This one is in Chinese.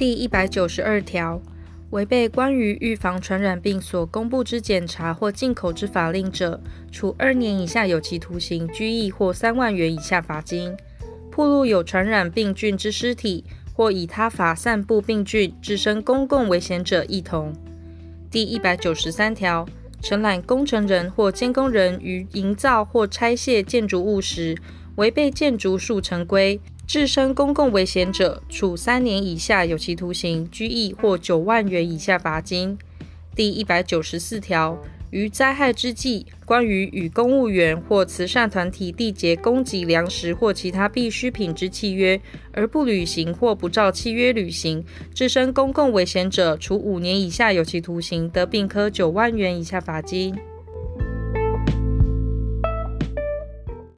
第一百九十二条，违背关于预防传染病所公布之检查或进口之法令者，处二年以下有期徒刑、拘役或三万元以下罚金。暴露有传染病菌之尸体或以他法散布病菌，致生公共危险者，亦同。第一百九十三条，承揽工程人或监工人于营造或拆卸建筑物时，违背建筑数成规，置身公共危险者，处三年以下有期徒刑、拘役或九万元以下罚金。第一百九十四条。于灾害之际，关于与公务员或慈善团体缔结供给粮食或其他必需品之契约，而不履行或不照契约履行，置身公共危险者，处五年以下有期徒刑，得并科九万元以下罚金。